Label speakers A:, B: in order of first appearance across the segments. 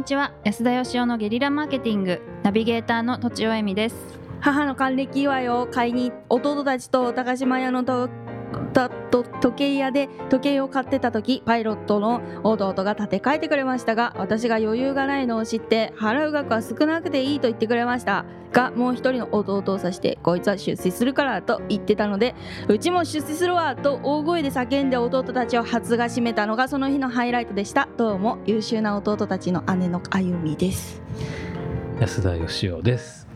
A: にちは。安田義雄のゲリラマーケティング。ナビゲーターの土地尾恵美です。
B: 母の還暦祝いを買いに弟たちと高島屋のと時計屋で時計を買ってた時パイロットの弟が立て替えてくれましたが私が余裕がないのを知って払う額は少なくていいと言ってくれました。がもう一人の弟を指してこいつは出世するからと言ってたのでうちも出世するわと大声で叫んで弟たちを初が締めたのがその日のハイライトでした。どうも優秀な弟たちの姉の歩みです。
C: 安田義雄です。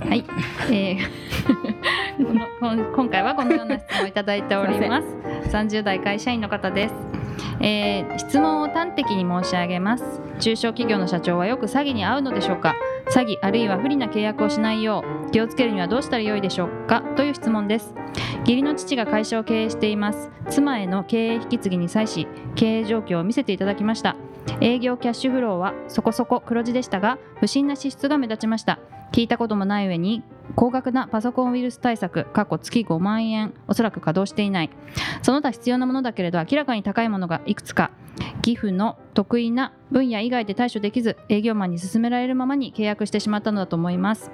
A: はい、えー今回はこのような質問をいただいております。30代会社員の方です、えー質問を端的に申し上げます。中小企業の社長はよく詐欺に遭うのでしょうか？詐欺あるいは不利な契約をしないよう気をつけるにはどうしたらよいでしょうか？という質問です。義理の父が会社を経営しています。妻への経営引き継ぎに際し経営状況を見せていただきました。営業キャッシュフローはそこそこ黒字でしたが不審な支出が目立ちました。聞いたこともない上に高額なパソコンウイルス対策過去月5万円。おそらく稼働していない。その他必要なものだけれど明らかに高いものがいくつか。寄付の得意な分野以外で対処できず営業マンに勧められるままに契約してしまったのだと思います。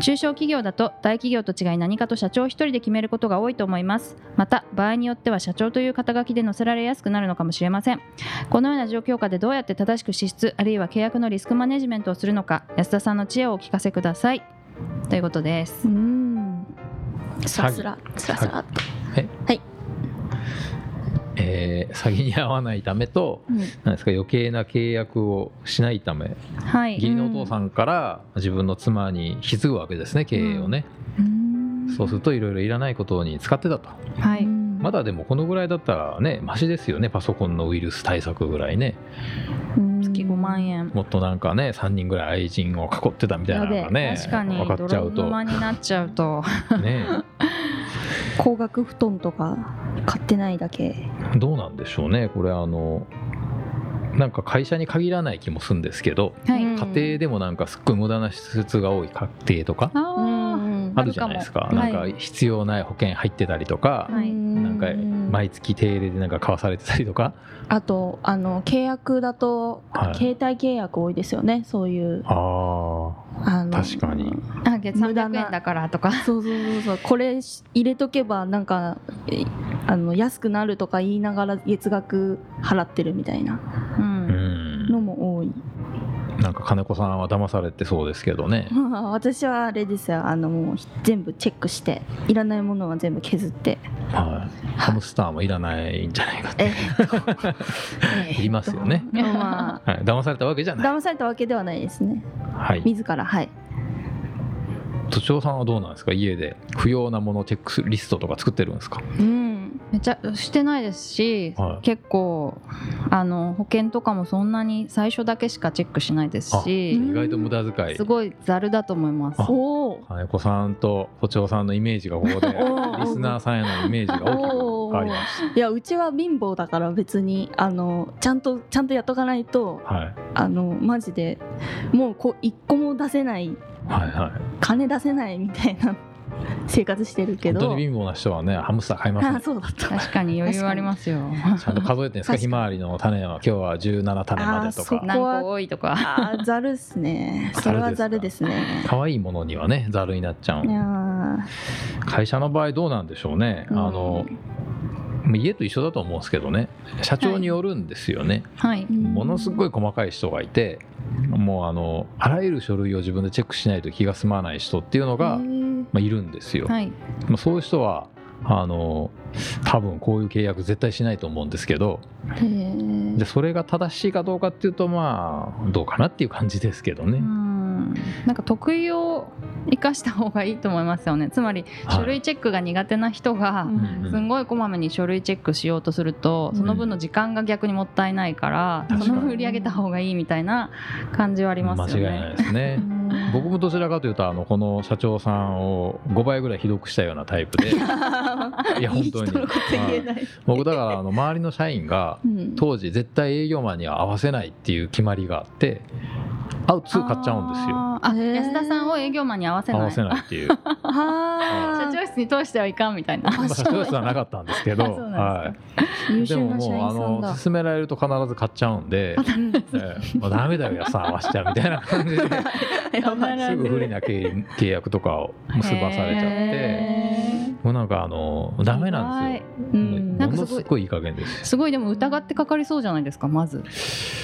A: 中小企業だと大企業と違い何かと社長一人で決めることが多いと思います。また場合によっては社長という肩書きで載せられやすくなるのかもしれません。このような状況下でどうやって正しく支出あるいは契約のリスクマネジメントをするのか安田さんの知恵をお聞かせください。ということです。
B: うん。スラスラ。スラスラっと。
C: えー詐欺に遭わないためと
B: うん。
C: 何ですか余計な契約をしないため。
A: はい。
C: 義理のお父さんから自分の妻に引き継ぐわけですね経営をね、そうするといろいろいらないことに使ってたと。
A: はい。
C: まだでもこのぐらいだったらねマシですよねパソコンのウイルス対策ぐらいね。
A: 月5万円。
C: もっとなんかね3人ぐらい愛人を囲ってたみたいなのがね
A: 確かに。
C: 分かっちゃうと。
A: 泥沼になっちゃうと。
C: ね。
B: 高額布団とか買ってないだけ。
C: どうなんでしょうね。これあのなんか会社に限らない気もするんですけど
A: はい、
B: うん
C: 家庭でもなんかすっごい無駄な支出が多い家庭とか
A: あ
C: るじゃないですか。
A: かも。
C: なんか必要ない保険入ってたりとか、
A: はい。
C: なんか毎月定例でなんか買わされてたりとか？
B: あとあの契約だと、
C: はい。
B: 携帯契約多いですよねそういう。
C: あ
B: あの
C: 確かに。
A: あ月300
B: 無駄な
A: 円だからとか。
B: そうそうそうそう。これ入れとけばなんかえあの安くなるとか言いながら月額払ってるみたいな。
A: う
C: んなんか金子さんは騙されてそうですけどね。
B: 私はあれですよ。あのもう全部チェックしていらないものは全部削って。
C: はい。ハムスターもいらないんじゃないかって。
B: え
C: いりますよね。
B: まあ
C: はい、騙されたわけじゃない。
B: 騙されたわけではないですね。
C: はい。
B: 自らはい。
C: 都庁さんはどうなんですか？家で不要なものチェックリストとか作ってるんですか？
B: うん
A: めっちゃしてないですし、
C: はい。
A: 結構あの保険とかもそんなに最初だけしかチェックしないですし
B: うん
C: 意外と無駄遣い。
A: すごいざるだと思います。
C: あ
B: おお
C: 金子さんと都庁さんのイメージがここで
B: お
C: リスナーさんへのイメージが大きく変わりまし
B: いやうちは貧乏だから別にあのちゃんとちゃんとやっとかないと
C: た、はい、
B: あのマジでもうこう一個も出せない。
C: はいはい。
B: 金出せないみたいな生活してるけ
C: 本
B: ど
C: 当に貧乏な人はねハムスター買います
B: あ
C: ね
B: そうだった。
A: 確かに 余裕ありますよ。
C: ちゃんと数えてるんですか？ひまわりの種は今日は17種までとか。
A: 何個多いとか。
B: あーざるっすね。それはざるですね。
C: 可愛いものにはねざるになっちゃう
B: いやー。
C: 会社の場合どうなんでしょうね、
B: うん。
C: あのまあ家と一緒だと思うんですけどね。社長によるんですよね、
A: はい。
C: ものすごい細かい人がいてもうあのあらゆる書類を自分でチェックしないと気が済まない人っていうのが、まあ、いるんですよ、
A: はい。
C: まあ、そういう人はあの多分こういう契約絶対しないと思うんですけどでそれが正しいかどうかっていうとまあどうかなっていう感じですけどね、
A: うん。なんか得意を生かした方がいいと思いますよね。つまり
C: はい。
A: 書類チェックが苦手な人が、すんごいこまめに書類チェックしようとするとその分の時間が逆にもったいないから、
C: うん
A: その分売り上げた方がいいみたいな感じはありますよね。
C: 間違いないですね。
B: う。ん
C: 僕もどちらかというとあのこの社長さんを5倍ぐらいひどくしたようなタイプで。いや本当に。
B: いい人のこと言えない、
C: 僕だからあの周りの社員が
B: うん。
C: 当時絶対営業マンには合わせないっていう決まりがあってアウト2買っちゃうんですよ。
A: あ安田さんを営業マンに合わせない。
C: 合わせないっていう。
B: は
A: 社
B: あ
A: 長室に通してはいかんみたいな。
C: まあ社長室はなかったんですけどは
B: 優
C: い、でももうあの勧められると必ず買っちゃうんで、ええまあ、ダメだよ安さん合わせちゃうみたいな感じで。すぐ不利な契契約とかを結ばされちゃって。
A: へ
C: もうなんかあのダメなんですよ。
B: うん
C: のすごいいい加減です。
A: すごいでも疑ってかかりそうじゃないですかまず。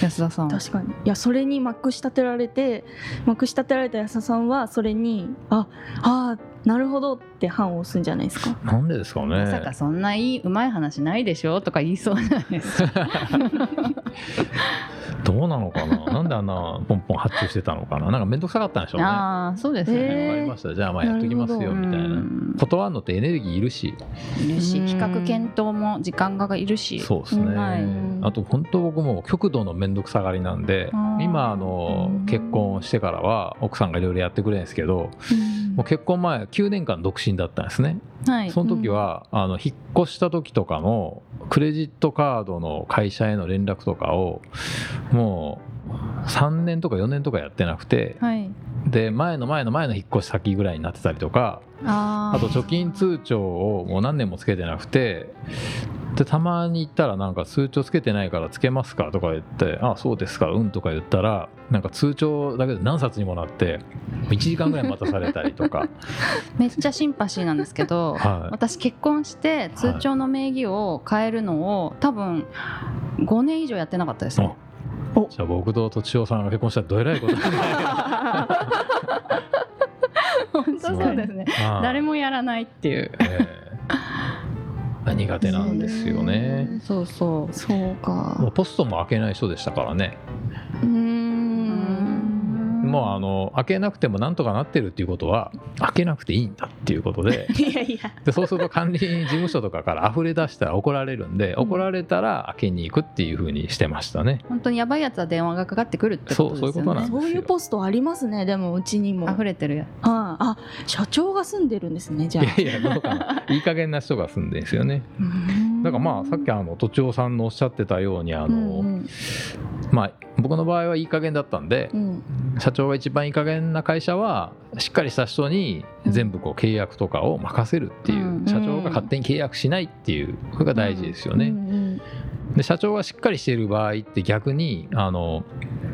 A: 安田さん。
B: 確かに。いやそれにまくし立てられてまくし立てられた安田さんはそれにああなるほどって判を押すんじゃないですか。
C: なんでですかね。
A: まさかそんないいうまい話ないでしょとか言いそうじゃないです。か
C: どうなのかな？なんであんなポンポン発注してたのかな？なんか面倒くさかったんでしょうね。わ
A: ああそうですね、
C: かりました。じゃあまあやっときますよみたいな。
A: うん
C: 断るのってエネルギーいるし。
A: いるし
B: うん
A: 比較検討も時間がいるし
C: そうですね。
A: はい
C: あと本当僕も極度の面倒くさがりなんで今あの結婚してからは奥さんがいろいろやってくれるんですけどもう結婚前9年間独身だったんですね
A: はい
C: その時はあの引っ越した時とかのクレジットカードの会社への連絡とかをもう3年とか4年とかやってなくて
A: はい。
C: で前の前の前の引っ越し先ぐらいになってたりとか
A: あ
C: と貯金通帳をもう何年もつけてなくてでたまに行ったらなんか通帳つけてないからつけますかとか言って「あそうですかうん」とか言ったらなんか通帳だけで何冊にもなって1時間ぐらい待たされたりとか。
A: めっちゃシンパシーなんですけど
C: はい。
A: 私結婚して通帳の名義を変えるのを多分5年以上やってなかったですね。
C: じゃあ僕ととちおさんが結婚したらどえらいこと
A: 本当そうですね。
C: はい。
A: 誰もやらないっていう。
C: ええ苦手なんですよね。
A: そうそう。
B: そう
C: もう
B: か
C: ポストも開けない人でしたからねもうあの開けなくてもなんとかなってるっていうことは開けなくていいんだっていうことで。
B: いやいや。
C: でそうすると管理人事務所とかから溢れ出したら怒られるんで、怒られたら開けに行くっていうふうにしてましたね。
A: 本当にやばいやつは電話がかかってくるってことですよね。
C: そうそういうことなんです
B: そういうポストありますねでもうちにも。
A: 溢れてるや
B: ああ社長が住んでるんですねじゃあ。
C: いやいやどうかな。いい加減な人が住んでるんですよね。だからまあさっきあの都庁さんのおっしゃってたようにあの、
B: うん
C: まあ僕の場合はいい加減だったんで
B: う、ん。
C: 社長が一番いい加減な会社はしっかりした人に全部こう契約とかを任せるっていう、
A: うん
C: 社長が勝手に契約しないっていうこれが大事ですよね。
B: うんうん。
C: で社長がしっかりしている場合って逆にあの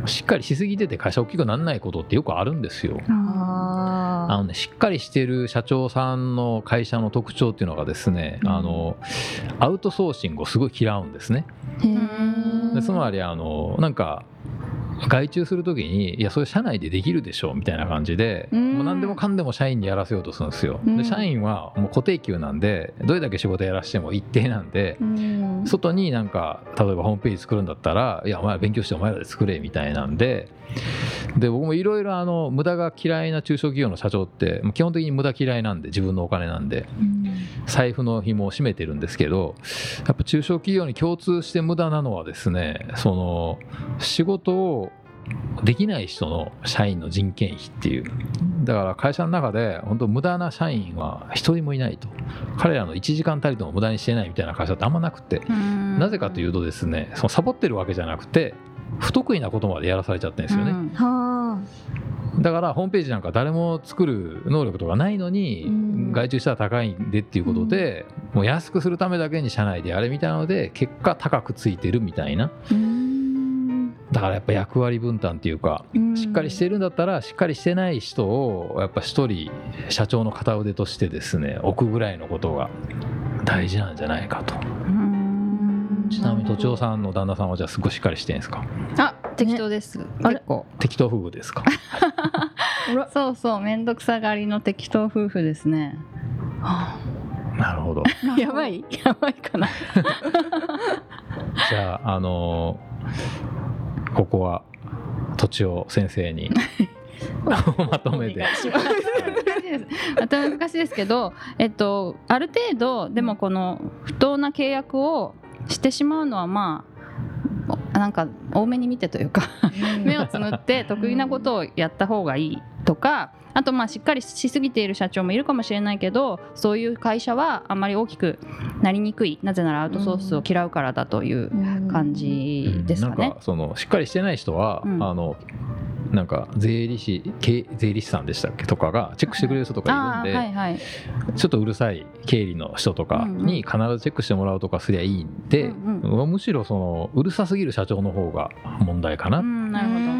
C: しっかりしすぎてて会社大きくならないことってよくあるんですよ。あ
B: あ
C: のね、しっかりしている社長さんの会社の特徴っていうのがですね、
B: うん
C: あのアウトソーシングをすごい嫌うんですね。でつまりあのなんか外注する時にいやそれ社内でできるでしょみたいな感じで、
B: うん。
C: もう何でもかんでも社員にやらせようとするんですよ。
B: うん。
C: で社員はもう固定給なんでどれだけ仕事やらしても一定なんで、
B: うん。
C: 外になんか例えばホームページ作るんだったらいやお前ら勉強してお前らで作れみたいなんでで僕もいろいろあの無駄が嫌いな中小企業の社長って基本的に無駄嫌いなんで自分のお金なんで
B: うん。
C: 財布の紐を締めてるんですけどやっぱ中小企業に共通して無駄なのはですねその仕事をできない人の社員の人件費っていう。だから会社の中で本当無駄な社員は一人もいないと。彼らの1時間たりとも無駄にしてないみたいな会社ってあんまなくて。なぜかというとですねそのサボってるわけじゃなくて不得意なことまでやらされちゃってるんですよね、
A: うん。
B: は
C: だからホームページなんか誰も作る能力とかないのに、
B: うん。
C: 外注したら高いんでっていうことで、もう安くするためだけに社内でやれみたいなので結果高くついてるみたいな。
B: あうん
C: だからやっぱ役割分担っていうか
B: うん。
C: しっかりしてるんだったらしっかりしてない人をやっぱ一人社長の片腕としてですね置くぐらいのことが大事なんじゃないかと。
A: うん。
C: ちなみに都庁さんの旦那さんはじゃあすごいしっかりしてるんですか？
A: あ適当です、
B: あれ？
A: 結構。
C: 適当夫婦ですか？
A: そうそう面倒くさがりの適当夫婦ですね。
B: は
C: なるほど。
B: あ
A: やばい。やばいかな。
C: じゃああのーここは都庁先生に まとめて。
B: ます
A: 難しいです。また難しいですけど、えっと、ある程度でもこの不当な契約をしてしまうのはまあなんか多めに見てというか 目をつむって得意なことをやった方がいい
B: とかあとまあしっかりしすぎている社長もいるかもしれないけどそういう会社はあんまり大きくなりにくい。なぜならアウトソースを嫌うからだという感じですかね。
C: なんかそのしっかりしてない人は、
B: うん。
C: あのなんか税理士経税理士さんでしたっけとかがチェックしてくれる人とか
B: あ
C: いるんで、
B: ーはいはい。
C: ちょっとうるさい経理の人とかに必ずチェックしてもらうとかすりゃいいんで、
B: うん
C: むしろそのうるさすぎる社長の方が問題かな。っ
B: うんなるほど